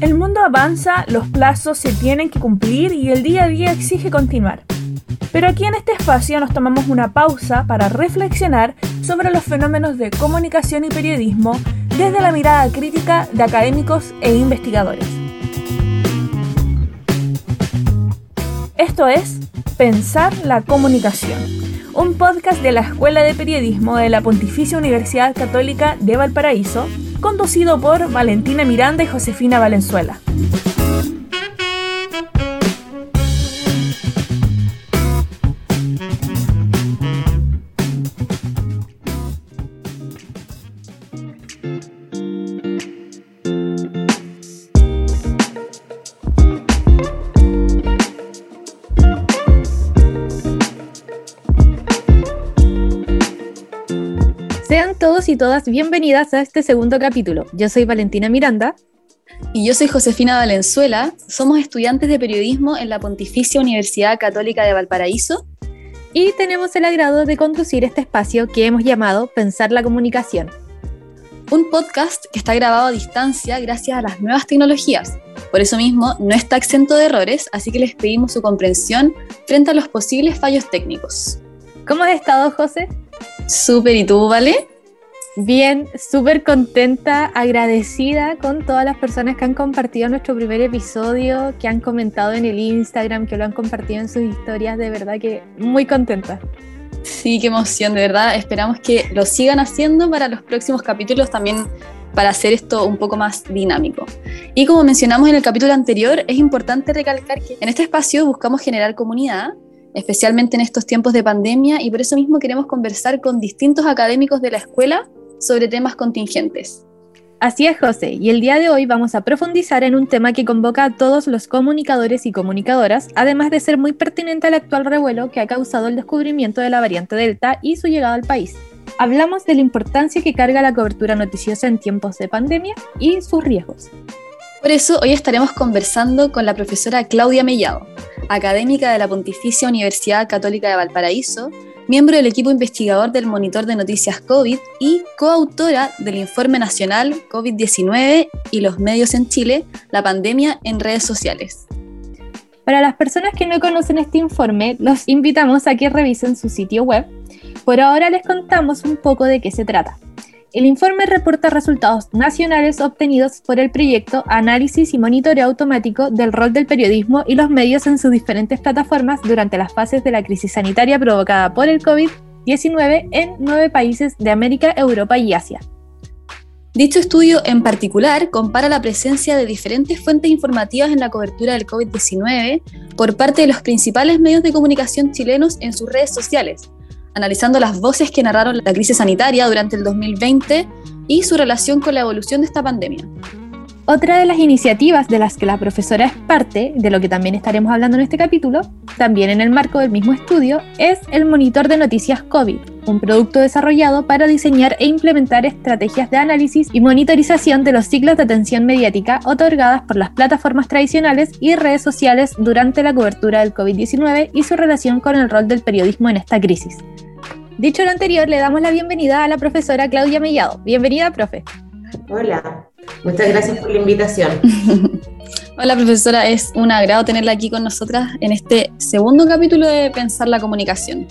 El mundo avanza, los plazos se tienen que cumplir y el día a día exige continuar. Pero aquí en este espacio nos tomamos una pausa para reflexionar sobre los fenómenos de comunicación y periodismo desde la mirada crítica de académicos e investigadores. Esto es Pensar la Comunicación, un podcast de la Escuela de Periodismo de la Pontificia Universidad Católica de Valparaíso, conducido por Valentina Miranda y Josefina Valenzuela. Y todas bienvenidas a este segundo capítulo. Yo soy Valentina Miranda. Y yo soy Josefina Valenzuela. Somos estudiantes de periodismo en la Pontificia Universidad Católica de Valparaíso. Y tenemos el agrado de conducir este espacio que hemos llamado Pensar la Comunicación. Un podcast que está grabado a distancia gracias a las nuevas tecnologías. Por eso mismo no está exento de errores, así que les pedimos su comprensión frente a los posibles fallos técnicos. ¿Cómo has estado, José? Súper, ¿y tú, Vale? Bien, súper contenta, agradecida con todas las personas que han compartido nuestro primer episodio, que han comentado en el Instagram, que lo han compartido en sus historias, de verdad que muy contenta. Sí, qué emoción, de verdad. Esperamos que lo sigan haciendo para los próximos capítulos también para hacer esto un poco más dinámico. Y como mencionamos en el capítulo anterior, es importante recalcar que en este espacio buscamos generar comunidad, especialmente en estos tiempos de pandemia, y por eso mismo queremos conversar con distintos académicos de la escuela sobre temas contingentes. Así es, José, y el día de hoy vamos a profundizar en un tema que convoca a todos los comunicadores y comunicadoras, además de ser muy pertinente al actual revuelo que ha causado el descubrimiento de la variante Delta y su llegada al país. Hablamos de la importancia que carga la cobertura noticiosa en tiempos de pandemia y sus riesgos. Por eso hoy estaremos conversando con la profesora Claudia Mellado, académica de la Pontificia Universidad Católica de Valparaíso, miembro del equipo investigador del Monitor de Noticias COVID y coautora del Informe Nacional COVID-19 y los medios en Chile, la pandemia en redes sociales. Para las personas que no conocen este informe, los invitamos a que revisen su sitio web. Por ahora les contamos un poco de qué se trata. El informe reporta resultados nacionales obtenidos por el proyecto Análisis y Monitoreo Automático del rol del periodismo y los medios en sus diferentes plataformas durante las fases de la crisis sanitaria provocada por el COVID-19 en nueve países de América, Europa y Asia. Dicho estudio en particular compara la presencia de diferentes fuentes informativas en la cobertura del COVID-19 por parte de los principales medios de comunicación chilenos en sus redes sociales, analizando las voces que narraron la crisis sanitaria durante el 2020 y su relación con la evolución de esta pandemia. Otra de las iniciativas de las que la profesora es parte, de lo que también estaremos hablando en este capítulo, también en el marco del mismo estudio, es el Monitor de Noticias COVID, un producto desarrollado para diseñar e implementar estrategias de análisis y monitorización de los ciclos de atención mediática otorgadas por las plataformas tradicionales y redes sociales durante la cobertura del COVID-19 y su relación con el rol del periodismo en esta crisis. Dicho lo anterior, le damos la bienvenida a la profesora Claudia Mellado. Bienvenida, profe. Hola, muchas gracias por la invitación. Hola profesora, es un agrado tenerla aquí con nosotras en este segundo capítulo de Pensar la Comunicación.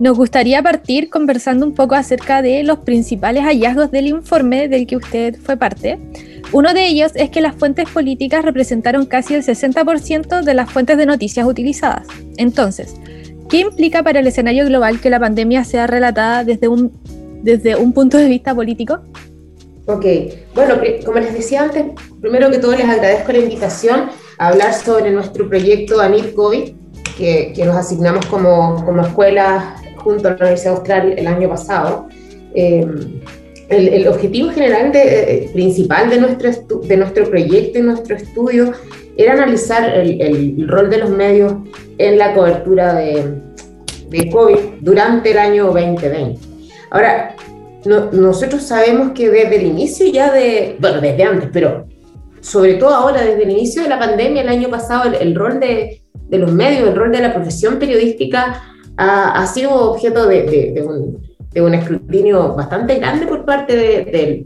Nos gustaría partir conversando un poco acerca de los principales hallazgos del informe del que usted fue parte. Uno de ellos es que las fuentes políticas representaron casi el 60% de las fuentes de noticias utilizadas. Entonces, ¿qué implica para el escenario global que la pandemia sea relatada desde un, desde un punto de vista político? Ok, bueno, como les decía antes, primero que todo les agradezco la invitación a hablar sobre nuestro proyecto ANIR COVID, que, que nos asignamos como, como, escuela junto a la Universidad Austral el año pasado. Eh, el, el, objetivo general de, eh, principal de nuestro, de nuestro proyecto y nuestro estudio era analizar el, el, rol de los medios en la cobertura de, de COVID durante el año 2020. Ahora, nosotros sabemos que desde el inicio ya de, bueno, desde antes, pero sobre todo ahora, desde el inicio de la pandemia, el año pasado, el, rol de, de, los medios, el rol de la profesión periodística ha, ha sido objeto de, de, un, un, escrutinio bastante grande por parte de,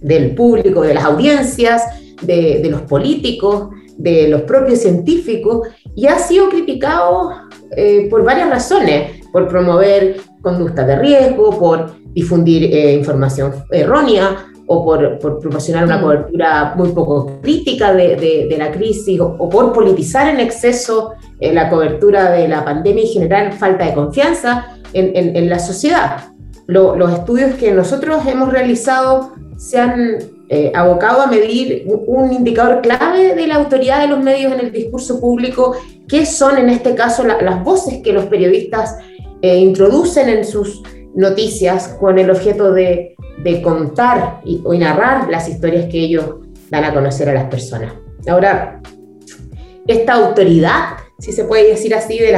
del público, de las audiencias, de, los políticos, de los propios científicos, y ha sido criticado eh, por varias razones, por promover conductas de riesgo, por difundir eh, información errónea o por, proporcionar una mm. cobertura muy poco crítica de, la crisis o, por politizar en exceso eh, la cobertura de la pandemia y generar falta de confianza en, la sociedad. los estudios que nosotros hemos realizado se han eh, abocado a medir un, indicador clave de la autoridad de los medios en el discurso público, que son en este caso las voces que los periodistas eh, introducen en sus noticias con el objeto de, contar y, o narrar las historias que ellos dan a conocer a las personas. Ahora, esta autoridad, si se puede decir así, de,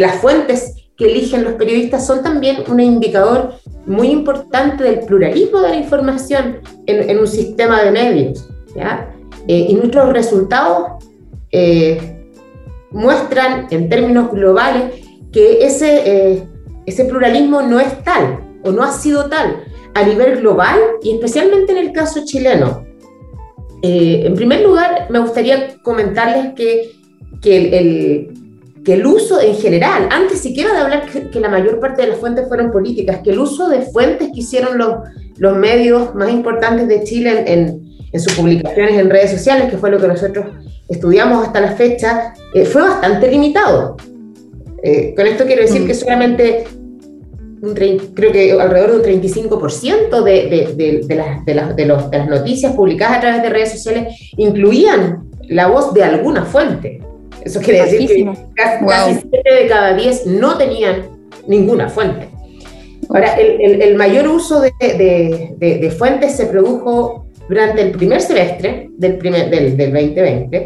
las fuentes que eligen los periodistas son también un indicador muy importante del pluralismo de la información en, un sistema de medios. Eh, y nuestros resultados eh, muestran en términos globales que ese, eh, ese pluralismo no es tal o no ha sido tal a nivel global y especialmente en el caso chileno. en primer lugar, me gustaría comentarles que, que el, que el uso en general, antes siquiera de hablar que, la mayor parte de las fuentes fueron políticas, que el uso de fuentes que hicieron los, los medios más importantes de Chile en, en, sus publicaciones en redes sociales, que fue lo que nosotros estudiamos hasta la fecha, eh, fue bastante limitado. Eh, con esto quiero decir mm. que solamente un creo que alrededor de un 35% de, de, de, de, las, de, las, de, los, de las noticias publicadas a través de redes sociales incluían la voz de alguna fuente. Eso quiere decir que casi, 7 de cada 10 no tenían ninguna fuente. Ahora, el, el, mayor uso de, de, de, fuentes se produjo durante el primer semestre del, primer, del, del 2020,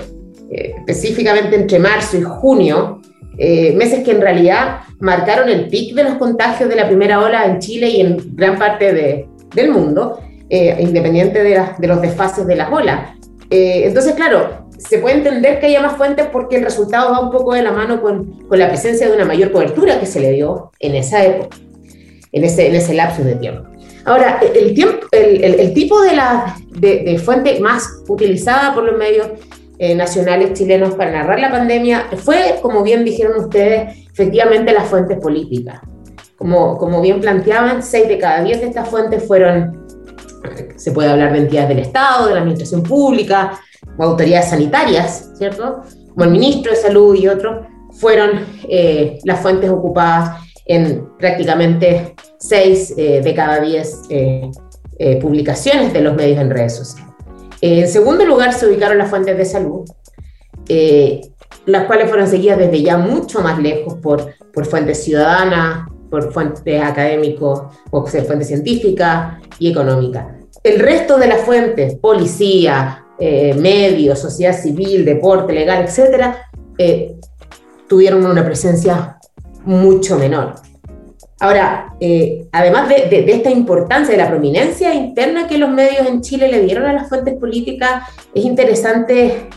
eh, específicamente entre marzo y junio, eh, meses que en realidad marcaron el pic de los contagios de la primera ola en Chile y en gran parte de, del mundo, eh, independiente de, de, los desfases de las olas. entonces, claro, se puede entender que haya más fuentes porque el resultado va un poco de la mano con, con, la presencia de una mayor cobertura que se le dio en esa época, en ese, en ese lapso de tiempo. Ahora, el, tiempo, el, el, tipo de, la, de, de, fuente más utilizada por los medios eh, nacionales chilenos para narrar la pandemia fue, como bien dijeron ustedes, efectivamente las fuentes políticas. Como, como bien planteaban, seis de cada diez de estas fuentes fueron, se puede hablar de entidades del Estado, de la administración pública, o autoridades sanitarias, ¿cierto? Como el ministro de Salud y otros, fueron eh, las fuentes ocupadas en prácticamente seis eh, de cada diez publicaciones de los medios en redes sociales. En segundo lugar se ubicaron las fuentes de salud, las cuales fueron seguidas desde ya mucho más lejos por, por fuentes ciudadanas, por fuentes académicos, o fuentes científicas y económicas. El resto de las fuentes, policía, eh, medios, sociedad civil, deporte, legal, etcétera, eh, tuvieron una presencia mucho menor. Ahora, eh, además de, esta importancia, de la prominencia interna que los medios en Chile le dieron a las fuentes políticas, es interesante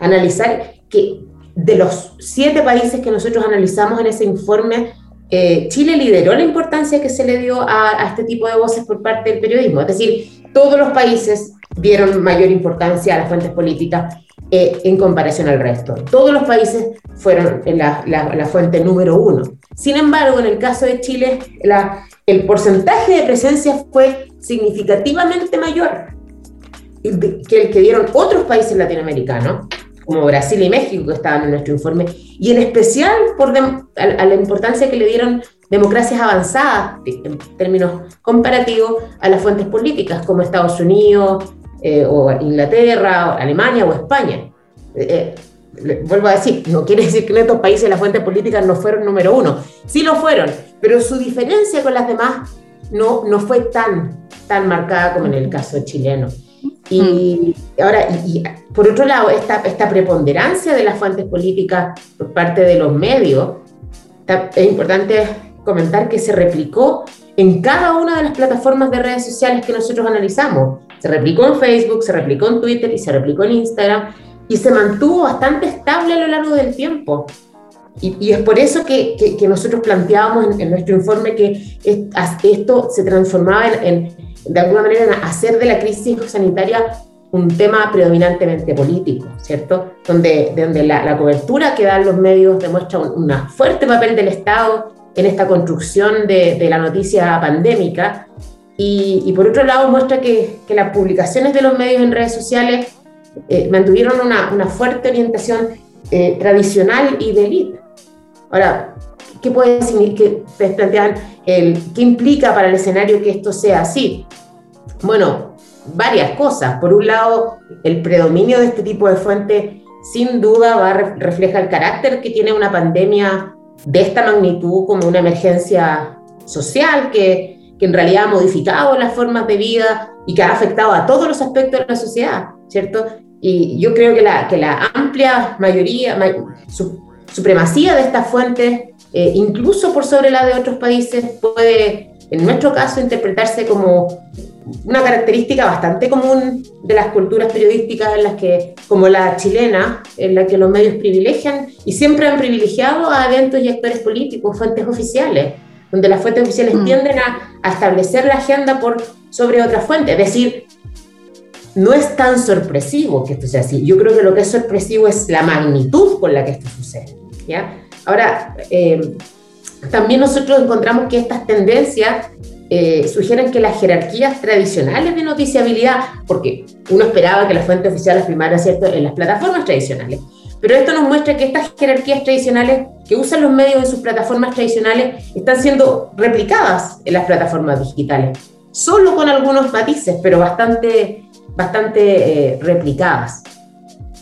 analizar que de los siete países que nosotros analizamos en ese informe, Chile lideró la importancia que se le dio a, este tipo de voces por parte del periodismo. Es decir, todos los países dieron mayor importancia a las fuentes políticas eh, en comparación al resto. Todos los países fueron la, la, fuente número uno. Sin embargo, en el caso de Chile, la, el porcentaje de presencia fue significativamente mayor que el que dieron otros países latinoamericanos, como Brasil y México, que estaban en nuestro informe, y en especial por a, la importancia que le dieron democracias avanzadas en términos comparativos a las fuentes políticas, como Estados Unidos, eh, o Inglaterra, o Alemania o España. Eh, eh, vuelvo a decir, no quiere decir que en estos países las fuentes políticas no fueron número uno, sí lo fueron, pero su diferencia con las demás no, no fue tan, tan marcada como en el caso chileno. Y ahora, y, por otro lado, esta, esta preponderancia de las fuentes políticas por parte de los medios, es importante comentar que se replicó en cada una de las plataformas de redes sociales que nosotros analizamos. Se replicó en Facebook, se replicó en Twitter y se replicó en Instagram y se mantuvo bastante estable a lo largo del tiempo. y, es por eso que, que, nosotros planteábamos en, nuestro informe que esto se transformaba en, de alguna manera, en hacer de la crisis sanitaria un tema predominantemente político, ¿cierto? Donde, donde la, cobertura que dan los medios demuestra un, fuerte papel del Estado en esta construcción de, de la noticia pandémica y, y, por otro lado muestra que, que, las publicaciones de los medios en redes sociales eh, mantuvieron una, una, fuerte orientación eh, tradicional y de élite. Ahora, ¿qué puede decir que plantean el, qué implica para el escenario que esto sea así? Bueno, varias cosas. Por un lado, el predominio de este tipo de fuentes sin duda va refleja el carácter que tiene una pandemia de esta magnitud como una emergencia social que, que en realidad ha modificado las formas de vida y que ha afectado a todos los aspectos de la sociedad, ¿cierto? Y yo creo que la, que la amplia mayoría, su, supremacía de estas fuentes, eh, incluso por sobre la de otros países, puede, en nuestro caso, interpretarse como una característica bastante común de las culturas periodísticas en las que, como la chilena, en la que los medios privilegian y siempre han privilegiado a eventos y actores políticos, fuentes oficiales, donde las fuentes oficiales mm. tienden a, a, establecer la agenda por sobre otras fuentes. Es decir, no es tan sorpresivo que esto sea así. Yo creo que lo que es sorpresivo es la magnitud con la que esto sucede. ¿ya? Ahora, eh, también nosotros encontramos que estas tendencias eh, sugieren que las jerarquías tradicionales de noticiabilidad, porque uno esperaba que las fuentes oficiales primaran ¿cierto? en las plataformas tradicionales, pero esto nos muestra que estas jerarquías tradicionales que usan los medios en sus plataformas tradicionales están siendo replicadas en las plataformas digitales, solo con algunos matices, pero bastante bastante eh, replicadas.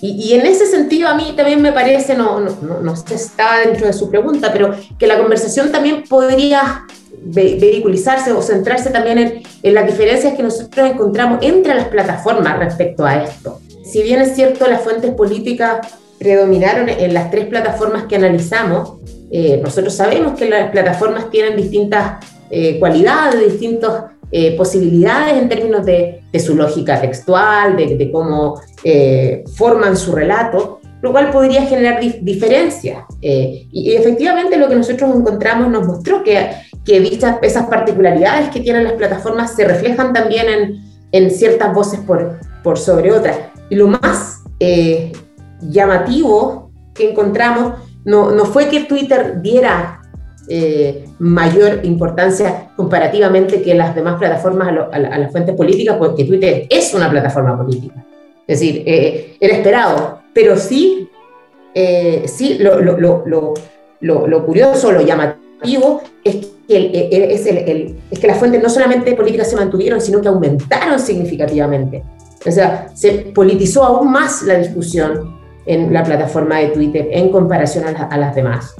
Y, en ese sentido a mí también me parece, no, no, no, estaba dentro de su pregunta, pero que la conversación también podría vehiculizarse o centrarse también en, en, las diferencias que nosotros encontramos entre las plataformas respecto a esto. Si bien es cierto, las fuentes políticas predominaron en las tres plataformas que analizamos, eh, nosotros sabemos que las plataformas tienen distintas eh, cualidades, distintos eh, posibilidades en términos de, su lógica textual, de, cómo eh, forman su relato, lo cual podría generar diferencias. Eh, y, efectivamente lo que nosotros encontramos nos mostró que, que dichas, esas particularidades que tienen las plataformas se reflejan también en, en ciertas voces por, por sobre otras. Y lo más llamativo que encontramos no, no fue que Twitter diera eh, mayor importancia comparativamente que las demás plataformas a, las fuentes políticas, porque Twitter es una plataforma política. Es decir, eh, era esperado, pero sí, eh, sí lo, lo, lo, lo, curioso, lo llamativo es que, es, el, es que las fuentes no solamente políticas se mantuvieron, sino que aumentaron significativamente. O sea, se politizó aún más la discusión en la plataforma de Twitter en comparación a las demás.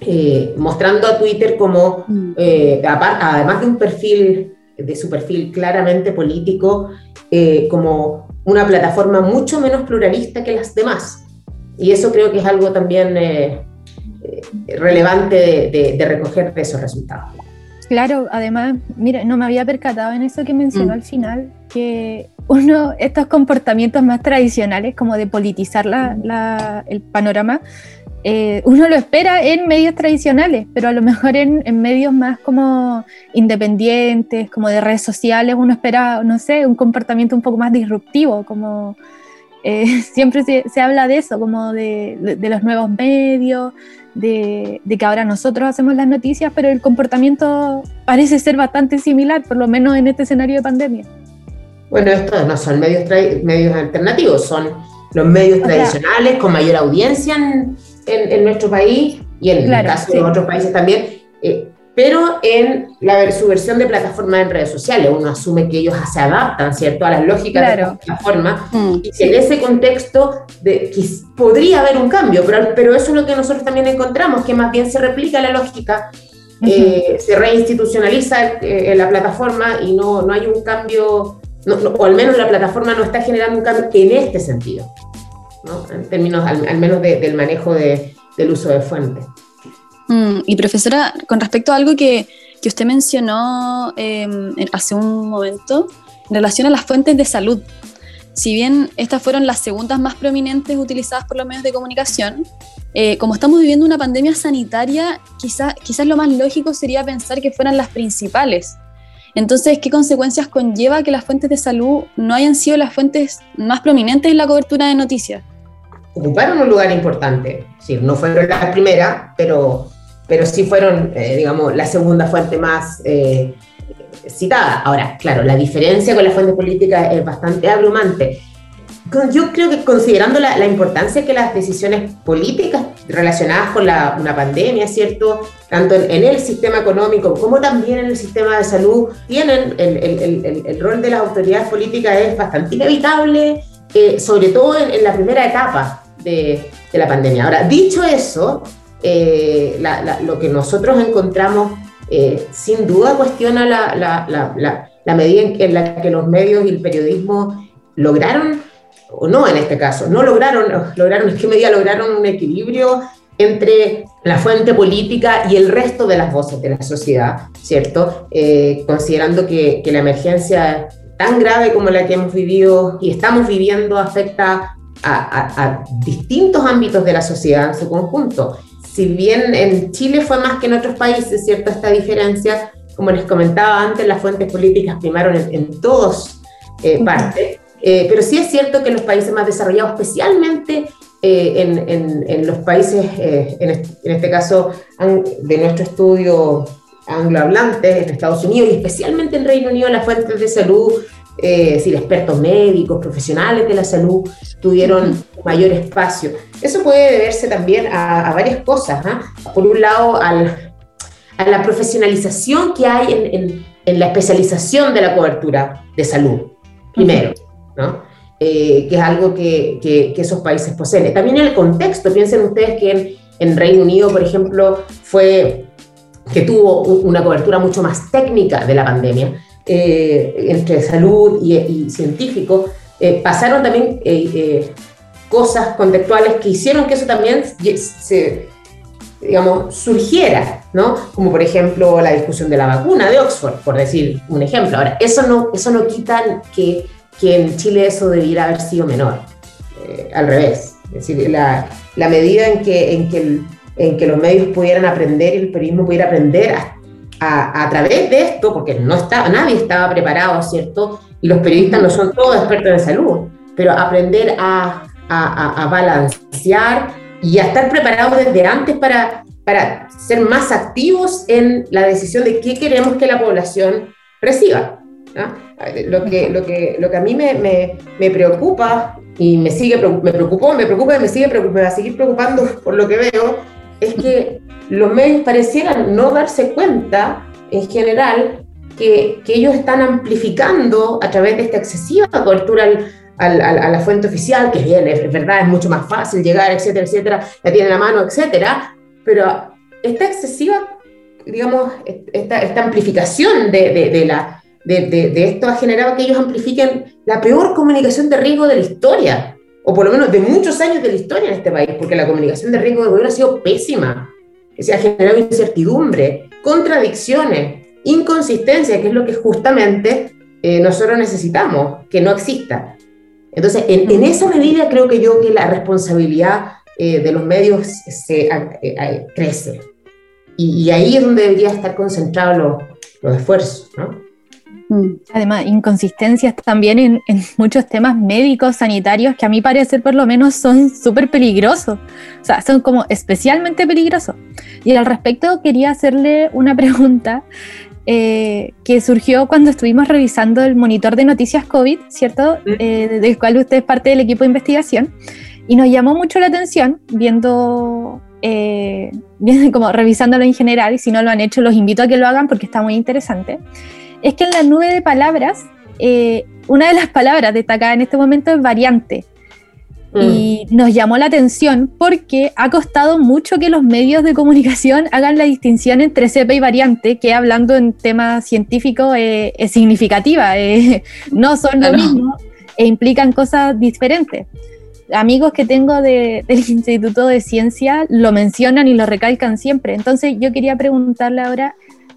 Eh, mostrando a Twitter como, mm. eh, además de un perfil, de su perfil claramente político, eh, como una plataforma mucho menos pluralista que las demás. Y eso creo que es algo también relevante de, recoger de esos resultados. Claro, además, mira, no me había percatado en eso que mencionó mm. al final, que uno, estos comportamientos más tradicionales, como de politizar la, el panorama, eh, uno lo espera en medios tradicionales, pero a lo mejor en, medios más como independientes, como de redes sociales, uno espera, no sé, un comportamiento un poco más disruptivo, como eh, siempre se, habla de eso, como de, los nuevos medios, de, que ahora nosotros hacemos las noticias, pero el comportamiento parece ser bastante similar, por lo menos en este escenario de pandemia. Bueno, estos no son medios, medios alternativos, son los medios tradicionales con mayor audiencia en, en, nuestro país y en el caso de otros países también, eh, pero en la, su versión de plataforma en redes sociales. Uno asume que ellos se adaptan, ¿cierto?, a las lógicas de la plataforma mm. y en ese contexto de, que podría haber un cambio, pero, pero eso es lo que nosotros también encontramos, que más bien se replica la lógica. Eh, se reinstitucionaliza eh, la plataforma y no, no hay un cambio, o al menos la plataforma no está generando un cambio en este sentido en términos al, menos del manejo del uso de fuentes. Mm, y profesora, con respecto a algo que, que usted mencionó em, hace un momento, en relación a las fuentes de salud, si bien estas fueron las segundas más prominentes utilizadas por los medios de comunicación, eh, como estamos viviendo una pandemia sanitaria, quizás quizás lo más lógico sería pensar que fueran las principales. Entonces, ¿qué consecuencias conlleva que las fuentes de salud no hayan sido las fuentes más prominentes en la cobertura de noticias? Ocuparon un lugar importante, sí, no fueron las primeras, pero, pero sí fueron, eh, digamos, la segunda fuente más eh, citada. Ahora, claro, la diferencia con la fuente política es bastante abrumante. Yo creo que considerando la, la importancia que las decisiones políticas relacionadas con la, una pandemia, ¿cierto? Tanto en, el sistema económico como también en el sistema de salud, tienen el, el, el, rol de las autoridades políticas es bastante inevitable, eh, sobre todo en, la primera etapa de, de, la pandemia. Ahora, dicho eso, eh, lo que nosotros encontramos eh, sin duda cuestiona la, la, la, medida en, la que los medios y el periodismo lograron, o no en este caso, no lograron, lograron, en qué medida lograron un equilibrio entre la fuente política y el resto de las voces de la sociedad, ¿cierto? Eh, considerando que, que, la emergencia tan grave como la que hemos vivido y estamos viviendo afecta a, a distintos ámbitos de la sociedad en su conjunto si bien en Chile fue más que en otros países, ¿cierto? Esta diferencia, como les comentaba antes, las fuentes políticas primaron en, en todos eh, partes, eh, pero sí es cierto que en los países más desarrollados, especialmente eh, en, en, en, los países, en este, en, este, caso de nuestro estudio anglohablante, en Estados Unidos y especialmente en Reino Unido, las fuentes de salud eh, decir, expertos médicos, profesionales de la salud, tuvieron mayor espacio. Eso puede deberse también a, varias cosas. ¿ah? Por un lado, al, a la profesionalización que hay en, en, la especialización de la cobertura de salud, primero, ¿no? Eh, que es algo que, que, esos países poseen. También en el contexto, piensen ustedes que en, en Reino Unido, por ejemplo, fue que tuvo una cobertura mucho más técnica de la pandemia, eh, entre salud y, científico, eh, pasaron también eh, cosas contextuales que hicieron que eso también se, digamos, surgiera, ¿no? Como por ejemplo la discusión de la vacuna de Oxford, por decir un ejemplo. Ahora, eso no, eso no quita que, que en Chile eso debiera haber sido menor, al revés. Es decir, la, la medida en que, en, que en que los medios pudieran aprender y el periodismo pudiera aprender a a, través de esto, porque no estaba, nadie estaba preparado, ¿cierto? Y los periodistas no son todos expertos en salud, pero aprender a, a, balancear y a estar preparados desde antes para, para ser más activos en la decisión de qué queremos que la población reciba. Lo, que, lo, que, lo que a mí me, me, me preocupa y me sigue me preocupó, me preocupa y me sigue me va a seguir preocupando por lo que veo, es que los medios parecieran no darse cuenta, en general, que, que ellos están amplificando a través de esta excesiva cobertura al, a la fuente oficial, que bien, es verdad, es mucho más fácil llegar, etcétera, etcétera, la tiene la mano, etcétera, pero esta excesiva, digamos, esta, esta amplificación de, de, de la, de, de, esto ha generado que ellos amplifiquen la peor comunicación de riesgo de la historia, o por lo menos de muchos años de la historia en este país, porque la comunicación de riesgo de gobierno ha sido pésima se ha generado incertidumbre, contradicciones, inconsistencia, que es lo que justamente eh, nosotros necesitamos, que no exista. Entonces, en, esa medida creo que yo que la responsabilidad eh, de los medios se, eh, crece. Y, y, ahí es donde debería estar concentrados los, los esfuerzos, ¿no? Mm. Además, inconsistencias también en, muchos temas médicos, sanitarios, que a mí parece por lo menos son súper peligrosos. O sea, son como especialmente peligrosos. Y al respecto quería hacerle una pregunta eh, que surgió cuando estuvimos revisando el monitor de noticias COVID, ¿cierto? Mm. Eh, del cual usted es parte del equipo de investigación. Y nos llamó mucho la atención viendo eh, como revisándolo en general, y si no lo han hecho, los invito a que lo hagan porque está muy interesante es que en la nube de palabras, eh, una de las palabras destacadas en este momento es variante. Mm. Y nos llamó la atención porque ha costado mucho que los medios de comunicación hagan la distinción entre cepa y variante, que hablando en temas científicos eh, es significativa, eh, no son lo mismo e implican cosas diferentes. Amigos que tengo del Instituto de Ciencia lo mencionan y lo recalcan siempre. Entonces yo quería preguntarle ahora,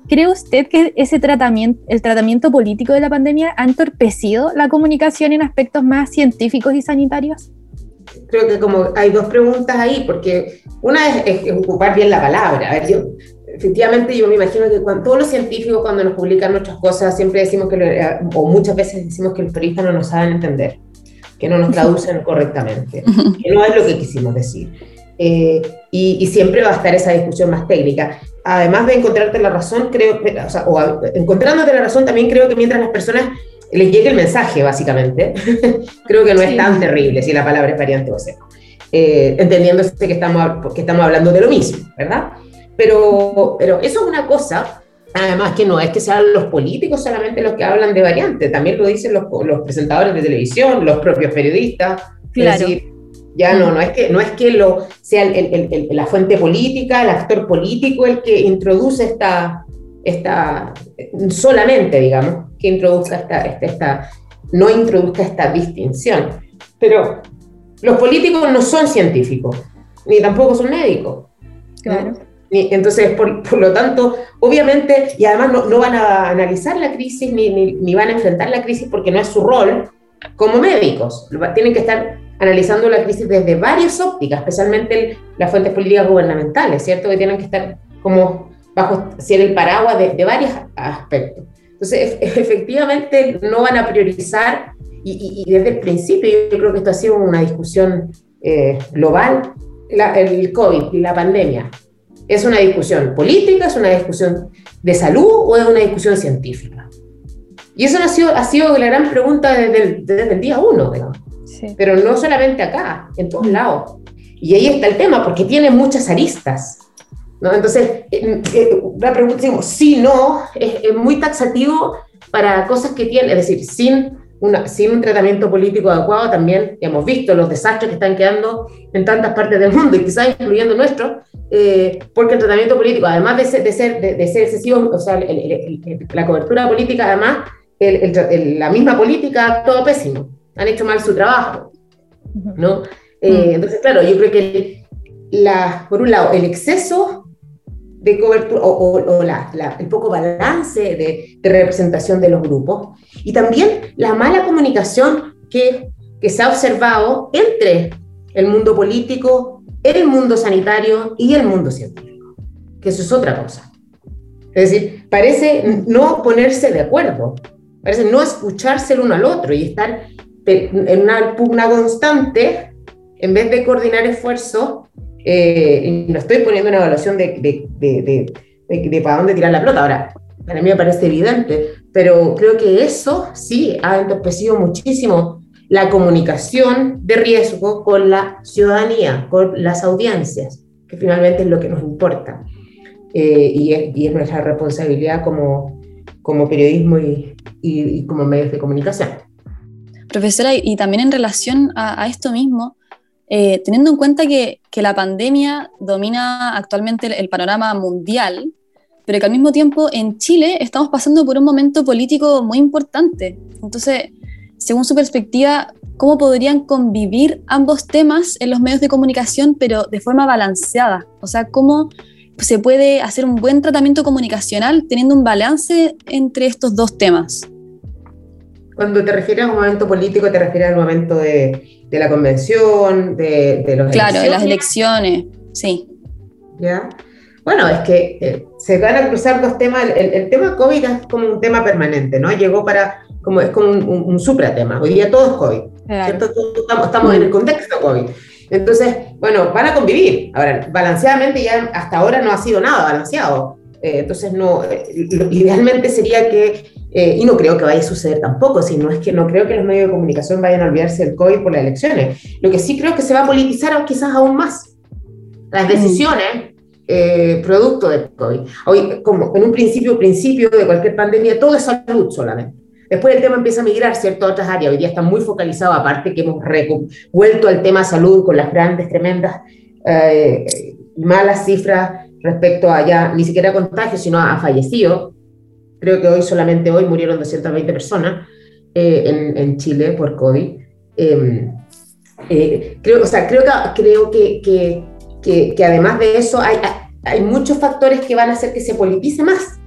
¿Cree usted que ese tratamiento, el tratamiento político de la pandemia ha entorpecido la comunicación en aspectos más científicos y sanitarios? Creo que como hay dos preguntas ahí, porque una es, ocupar bien la palabra. A ver, yo, efectivamente yo me imagino que cuando, todos los científicos cuando nos publican nuestras cosas siempre decimos que, eh, o muchas veces decimos que los periodistas no nos saben entender, que no nos traducen correctamente, que no es lo que quisimos decir. Eh, y, siempre va a estar esa discusión más técnica. Además de encontrarte la razón, creo, o, sea, o encontrándote la razón, también creo que mientras las personas les llegue el mensaje, básicamente, creo que no es tan terrible si la palabra es variante o sea, eh, entendiéndose que estamos, que estamos hablando de lo mismo, ¿verdad? Pero, pero eso es una cosa, además que no es que sean los políticos solamente los que hablan de variante, también lo dicen los, los presentadores de televisión, los propios periodistas. Claro. Ya no, no es que, no es que lo, sea el, la fuente política, el actor político el que introduce esta, esta solamente, digamos, que introduzca esta, esta, no introduzca esta distinción. Pero los políticos no son científicos, ni tampoco son médicos. Claro. entonces, por, lo tanto, obviamente, y además no, no van a analizar la crisis ni, ni, ni, van a enfrentar la crisis porque no es su rol como médicos. Tienen que estar analizando la crisis desde varias ópticas, especialmente las fuentes políticas gubernamentales, ¿cierto? Que tienen que estar como bajo ser el paraguas de, varios aspectos. Entonces, efectivamente, no van a priorizar, y, desde el principio yo creo que esto ha sido una discusión eh, global, el COVID y la pandemia. ¿Es una discusión política, es una discusión de salud o es una discusión científica? Y eso ha sido, ha sido la gran pregunta desde el, desde el día uno, digamos pero no solamente acá, en todos lados. Y ahí está el tema, porque tiene muchas aristas. ¿no? Entonces, eh, eh, la pregunta, digamos, si no, es, muy taxativo para cosas que tiene, es decir, sin, una, sin un tratamiento político adecuado, también hemos visto los desastres que están quedando en tantas partes del mundo, y quizás incluyendo nuestro, eh, porque el tratamiento político, además de ser, de ser, de, ser excesivo, o sea, la cobertura política, además, la misma política, todo pésimo han hecho mal su trabajo, ¿no? Eh, entonces, claro, yo creo que la, por un lado, el exceso de cobertura o, la, el poco balance de, representación de los grupos y también la mala comunicación que, que se ha observado entre el mundo político, el mundo sanitario y el mundo científico, que eso es otra cosa. Es decir, parece no ponerse de acuerdo, parece no escucharse el uno al otro y estar en una pugna constante, en vez de coordinar esfuerzos, eh, y no estoy poniendo una evaluación de, de, de, de, para dónde tirar la pelota. Ahora, para mí me parece evidente, pero creo que eso sí ha entorpecido muchísimo la comunicación de riesgo con la ciudadanía, con las audiencias, que finalmente es lo que nos importa. Eh, y, es, y, es, nuestra responsabilidad como, como periodismo y, y como medios de comunicación. Profesora, y también en relación a, esto mismo, eh, teniendo en cuenta que, que, la pandemia domina actualmente el, panorama mundial, pero que al mismo tiempo en Chile estamos pasando por un momento político muy importante. Entonces, según su perspectiva, ¿cómo podrían convivir ambos temas en los medios de comunicación, pero de forma balanceada? O sea, ¿cómo se puede hacer un buen tratamiento comunicacional teniendo un balance entre estos dos temas? Cuando te refieres a un momento político, te refieres al momento de, de la convención, de, de los Claro, de las elecciones, sí. ¿Ya? Bueno, es que eh, se van a cruzar dos temas. El, el, tema COVID es como un tema permanente, ¿no? Llegó para, como, es como un, un, supratema. Hoy día todo es COVID, ¿cierto? Estamos, estamos en el contexto COVID. Entonces, bueno, van a convivir. Ahora, balanceadamente ya hasta ahora no ha sido nada balanceado. Eh, entonces, no, eh, idealmente sería que eh, y no creo que vaya a suceder tampoco, sino es que no creo que los medios de comunicación vayan a olvidarse del COVID por las elecciones. Lo que sí creo que se va a politizar quizás aún más. Las decisiones eh, producto del COVID. Hoy, como en un principio, principio de cualquier pandemia, todo es salud solamente. Después el tema empieza a migrar, ¿cierto? A otras áreas. Hoy día está muy focalizado, aparte que hemos vuelto al tema salud con las grandes, tremendas, eh, malas cifras respecto a ya ni siquiera contagios, sino a fallecidos creo que hoy solamente hoy murieron 220 personas eh, en, en, Chile por COVID. Em, eh, creo, o sea, creo, que, creo que, que, que, además de eso hay, hay muchos factores que van a hacer que se politice más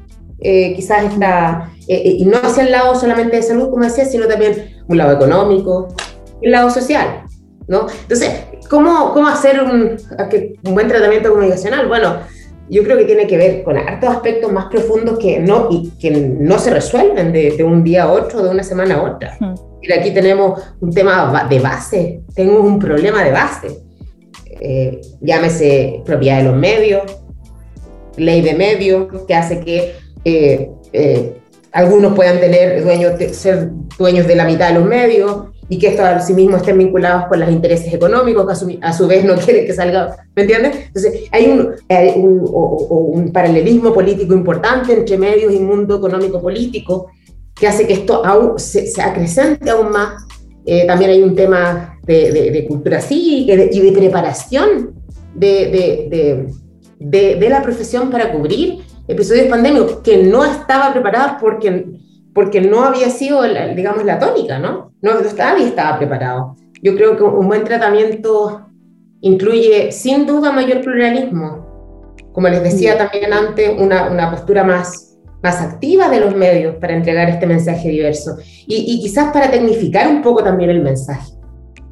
eh, quizás está, eh, y no hacia el lado solamente de salud, como decía, sino también un lado económico, un lado social, ¿no? Entonces, ¿cómo, cómo hacer un, un buen tratamiento comunicacional? Bueno, yo creo que tiene que ver con hartos aspectos más profundos que no, y que no se resuelven de, de un día a otro, de una semana a otra. Y aquí tenemos un tema de base, tengo un problema de base. Eh, llámese propiedad de los medios, ley de medios, que hace que eh, eh, algunos puedan tener dueños, ser dueños de la mitad de los medios y que estos a sí mismos estén vinculados con los intereses económicos, que a su, vez no quieren que salga, ¿me entiendes? Entonces hay un, un, un paralelismo político importante entre medios y mundo económico político que hace que esto aún se, se acrecente aún más. Eh, también hay un tema de, de, cultura cívica y de, preparación de, de, la profesión para cubrir episodios pandémicos que no estaba preparada porque, porque no había sido, digamos, la tónica, ¿no? No, nadie estaba preparado. Yo creo que un buen tratamiento incluye sin duda mayor pluralismo. Como les decía también antes, una, una postura más más activa de los medios para entregar este mensaje diverso y, quizás para tecnificar un poco también el mensaje,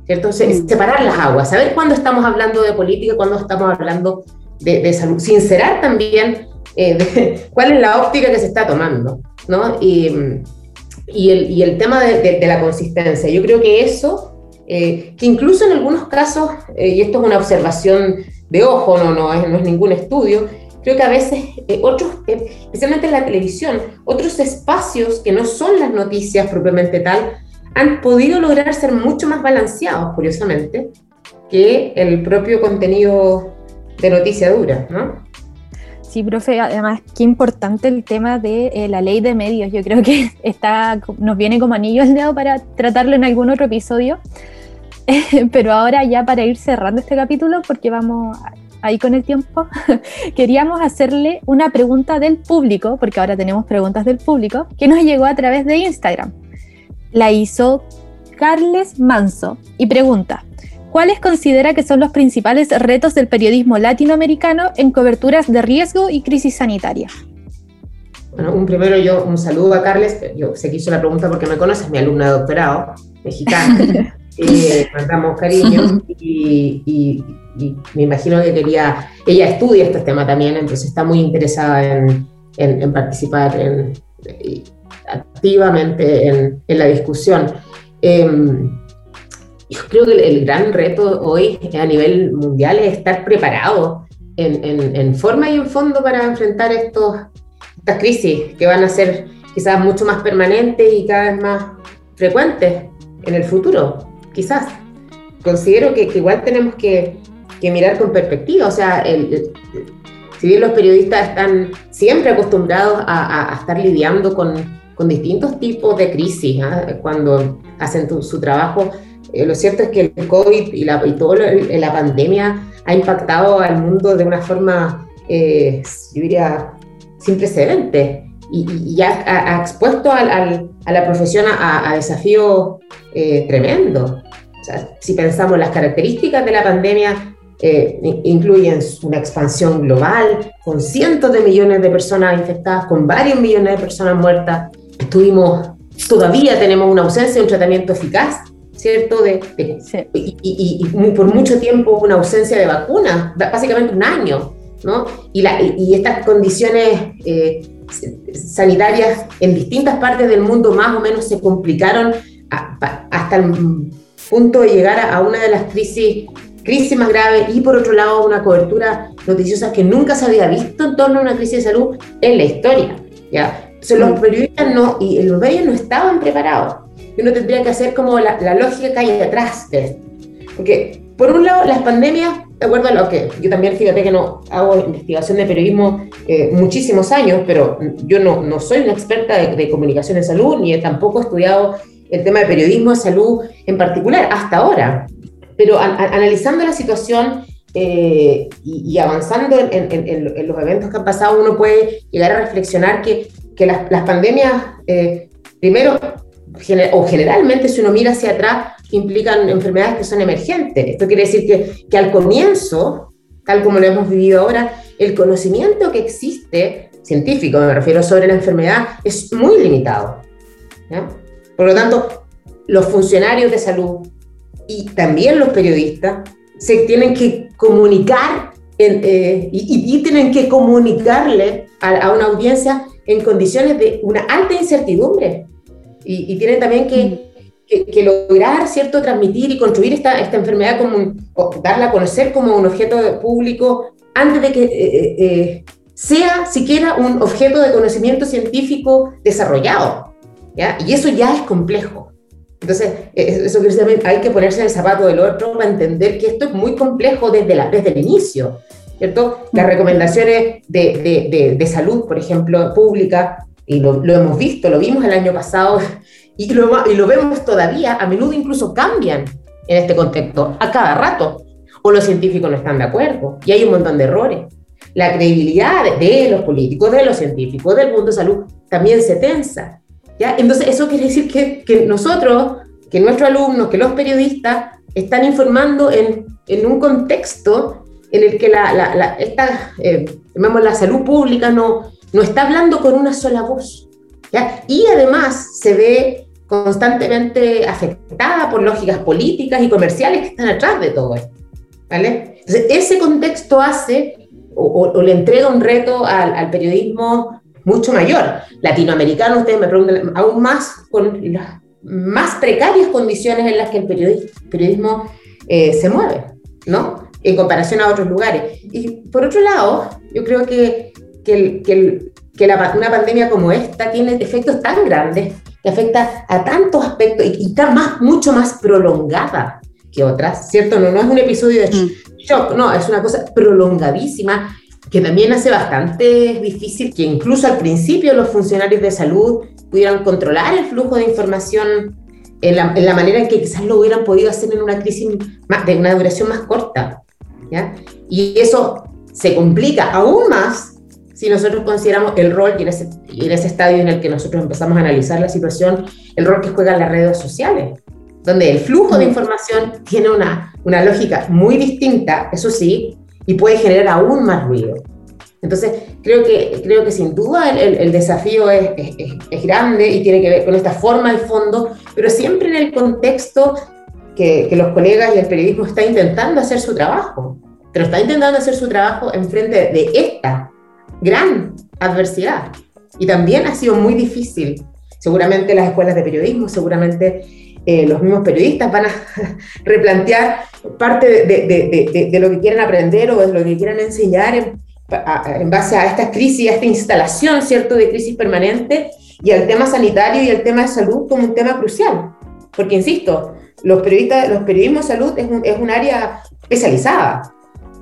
¿cierto? Mm. separar las aguas, saber cuándo estamos hablando de política, cuándo estamos hablando de, salud, sincerar también eh, cuál es la óptica que se está tomando, ¿no? Y, y, el, y el, tema de, la consistencia, yo creo que eso, eh, que incluso en algunos casos, eh, y esto es una observación de ojo, no, no, es, no es ningún estudio, creo que a veces eh, otros, eh, especialmente en la televisión, otros espacios que no son las noticias propiamente tal, han podido lograr ser mucho más balanceados, curiosamente, que el propio contenido de noticia dura, ¿no? Sí, profe, además, qué importante el tema de eh, la ley de medios. Yo creo que está, nos viene como anillo al dedo para tratarlo en algún otro episodio. Pero ahora ya para ir cerrando este capítulo, porque vamos ahí con el tiempo, queríamos hacerle una pregunta del público, porque ahora tenemos preguntas del público, que nos llegó a través de Instagram. La hizo Carles Manso y pregunta, ¿cuáles considera que son los principales retos del periodismo latinoamericano en coberturas de riesgo y crisis sanitaria? Bueno, un primero yo un saludo a Carles, yo sé que hizo la pregunta porque me conoces, mi alumna de doctorado mexicana. eh, mandamos cariño y, me imagino que quería, ella estudia este tema también, entonces está muy interesada en, en, participar activamente en, la discusión. Em, yo creo que el, gran reto hoy a nivel mundial es estar preparado en, forma y en fondo para enfrentar estos, estas crisis que van a ser quizás mucho más permanentes y cada vez más frecuentes en el futuro quizás. Considero que, igual tenemos que, mirar con perspectiva, o sea, si bien los periodistas están siempre acostumbrados a, estar lidiando con, distintos tipos de crisis ¿ah? cuando hacen su trabajo, eh, lo cierto es que el COVID y, la, y toda la pandemia ha impactado al mundo de una forma, eh, yo diría, sin precedentes y, ya ha, expuesto a la profesión a, desafíos eh, tremendos. si pensamos las características de la pandemia, eh, incluyen una expansión global, con cientos de millones de personas infectadas, con varios millones de personas muertas. Estuvimos, todavía tenemos una ausencia de un tratamiento eficaz, ¿cierto? De, y, por mucho tiempo una ausencia de vacunas, básicamente un año, ¿no? Y, la, y estas condiciones eh, sanitarias en distintas partes del mundo más o menos se complicaron hasta el punto de llegar a, una de las crisis, crisis más graves y por otro lado una cobertura noticiosa que nunca se había visto en torno a una crisis de salud en la historia. ¿ya? los mm. periodistas no, y los medios no estaban preparados. Y uno tendría que hacer como la, la lógica que hay detrás de esto. Porque por un lado, las pandemias de acuerdo a lo que yo también fíjate que no hago investigación de periodismo eh, muchísimos años, pero yo no, no soy una experta de, comunicación en salud, ni he tampoco estudiado el tema de periodismo de salud en particular, hasta ahora. Pero analizando la situación eh, y, avanzando en, en, los eventos que han pasado, uno puede llegar a reflexionar que, que las, las, pandemias, eh, primero, o generalmente si uno mira hacia atrás, implican enfermedades que son emergentes. Esto quiere decir que, al comienzo, tal como lo hemos vivido ahora, el conocimiento que existe científico, me refiero sobre la enfermedad, es muy limitado. Por lo tanto, los funcionarios de salud y también los periodistas se tienen que comunicar eh, y, tienen que comunicarle a, una audiencia en condiciones de una alta incertidumbre. Y, tienen también que, que, lograr, ¿cierto?, transmitir y construir esta, esta enfermedad como, o darla a conocer como un objeto público antes de que eh, eh, sea siquiera un objeto de conocimiento científico desarrollado. ¿ya? Y eso ya es complejo. Entonces, eso hay que ponerse en el zapato del otro para entender que esto es muy complejo desde, la, desde el inicio. ¿cierto? Las recomendaciones de, de, de, salud, por ejemplo, pública, y lo, lo, hemos visto, lo vimos el año pasado y lo, y lo vemos todavía, a menudo incluso cambian en este contexto, a cada rato, o los científicos no están de acuerdo y hay un montón de errores. La credibilidad de, los políticos, de los científicos, del mundo de salud, también se tensa. ¿ya? Entonces, eso quiere decir que, que nosotros, que nuestros alumnos, que los periodistas están informando en, en un contexto en el que la, la, esta, eh, la salud pública no, no está hablando con una sola voz. Y además se ve constantemente afectada por lógicas políticas y comerciales que están atrás de todo esto. ¿vale? Entonces, ese contexto hace o, le entrega un reto al, periodismo mucho mayor. Latinoamericano, ustedes me preguntan, aún más con las más precarias condiciones en las que el periodismo, eh, se mueve, ¿no? En comparación a otros lugares. Y por otro lado, yo creo que, que, que, que la, una pandemia como esta tiene efectos tan grandes que afecta a tantos aspectos y, está más, mucho más prolongada que otras, ¿cierto? No, no es un episodio de mm. shock, no, es una cosa prolongadísima que también hace bastante difícil que incluso al principio los funcionarios de salud pudieran controlar el flujo de información en la, en la manera en que quizás lo hubieran podido hacer en una crisis más, de una duración más corta. ¿ya? Y eso se complica aún más si nosotros consideramos el rol, y en, ese, en ese estadio en el que nosotros empezamos a analizar la situación, el rol que juegan las redes sociales, donde el flujo de mm. información tiene una, una lógica muy distinta, eso sí, y puede generar aún más ruido. Entonces, creo que, creo que sin duda el, el, desafío es, es, es, grande y tiene que ver con esta forma y fondo, pero siempre en el contexto que, que, los colegas y el periodismo está intentando hacer su trabajo, pero está intentando hacer su trabajo en frente de esta gran adversidad. Y también ha sido muy difícil. Seguramente las escuelas de periodismo, seguramente eh, los mismos periodistas van a replantear parte de, de, de, lo que quieren aprender o de lo que quieran enseñar en, en, base a esta crisis, a esta instalación, ¿cierto?, de crisis permanente y al tema sanitario y al tema de salud como un tema crucial. Porque, insisto, los periodistas, los periodismos de salud es un, es un área especializada,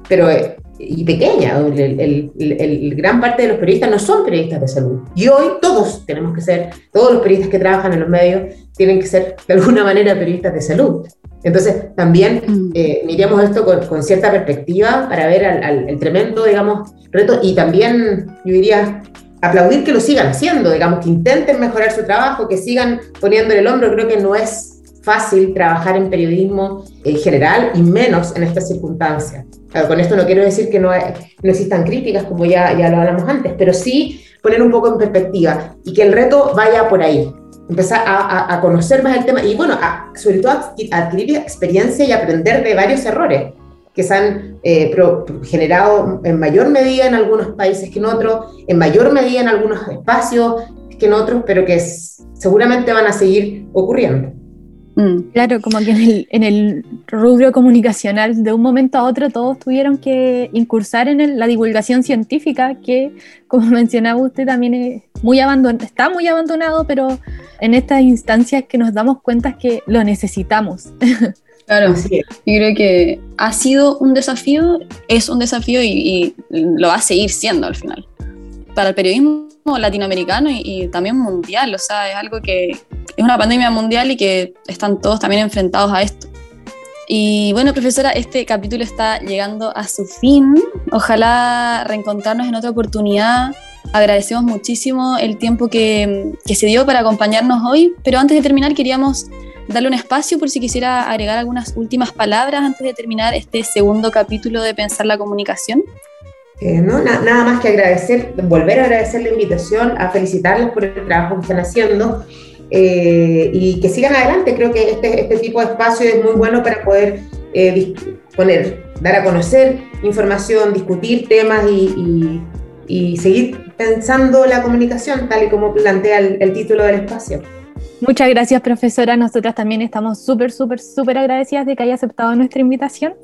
pero eh, y pequeña. El, el, gran parte de los periodistas no son periodistas de salud. Y hoy todos tenemos que ser, todos los periodistas que trabajan en los medios tienen que ser de alguna manera periodistas de salud. Entonces, también mm. eh, miremos esto con, cierta perspectiva para ver al, el tremendo, digamos, reto y también, yo diría, aplaudir que lo sigan haciendo, digamos, que intenten mejorar su trabajo, que sigan poniéndole el hombro. Creo que no es fácil trabajar en periodismo en general y menos en estas circunstancias. con esto no quiero decir que no, no existan críticas, como ya, ya lo hablamos antes, pero sí poner un poco en perspectiva y que el reto vaya por ahí. Empezar a, a, conocer más el tema y, bueno, sobre todo adquirir experiencia y aprender de varios errores que se han eh, generado en mayor medida en algunos países que en otros, en mayor medida en algunos espacios que en otros, pero que seguramente van a seguir ocurriendo. Mm. Claro, como que en el, en el, rubro comunicacional de un momento a otro todos tuvieron que incursar en la divulgación científica que, como mencionaba usted, también es muy está muy abandonado, pero en estas instancias que nos damos cuenta que lo necesitamos. Claro, sí. yo creo que ha sido un desafío, es un desafío y, y lo va a seguir siendo al final. Para el periodismo latinoamericano y, también mundial, o sea, es algo que es una pandemia mundial y que están todos también enfrentados a esto. Y bueno, profesora, este capítulo está llegando a su fin. Ojalá reencontrarnos en otra oportunidad. Agradecemos muchísimo el tiempo que, que se dio para acompañarnos hoy, pero antes de terminar queríamos darle un espacio por si quisiera agregar algunas últimas palabras antes de terminar este segundo capítulo de Pensar la Comunicación. Eh, ¿no? nada más que agradecer, volver a agradecer la invitación, a felicitarles por el trabajo que están haciendo eh, y que sigan adelante. Creo que este, este tipo de espacio es muy bueno para poder eh, poner, dar a conocer información, discutir temas y, y, seguir pensando la comunicación tal y como plantea el título del espacio. Muchas gracias, profesora. Nosotras también estamos súper, súper, súper agradecidas de que haya aceptado nuestra invitación.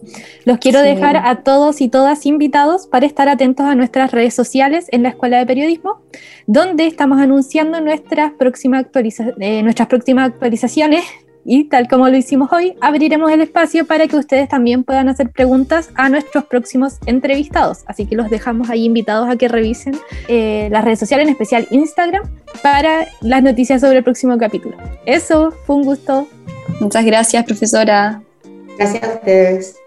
Los quiero dejar a todos y todas invitados para estar atentos a nuestras redes sociales en la Escuela de Periodismo, donde estamos anunciando nuestras próximas, eh, nuestras próximas actualizaciones y tal como lo hicimos hoy, abriremos el espacio para que ustedes también puedan hacer preguntas a nuestros próximos entrevistados. Así que los dejamos ahí invitados a que revisen eh, las redes sociales, en especial Instagram, para las noticias sobre el próximo capítulo. Eso, fue un gusto. Muchas gracias, profesora. Gracias a ustedes.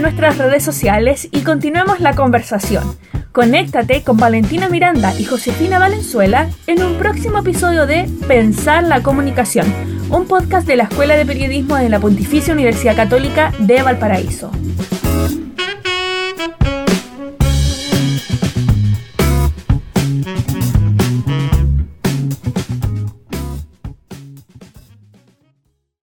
Nuestras redes sociales y continuemos la conversación. Conéctate con Valentina Miranda y Josefina Valenzuela en un próximo episodio de Pensar la Comunicación, un podcast de la Escuela de Periodismo de la Pontificia Universidad Católica de Valparaíso.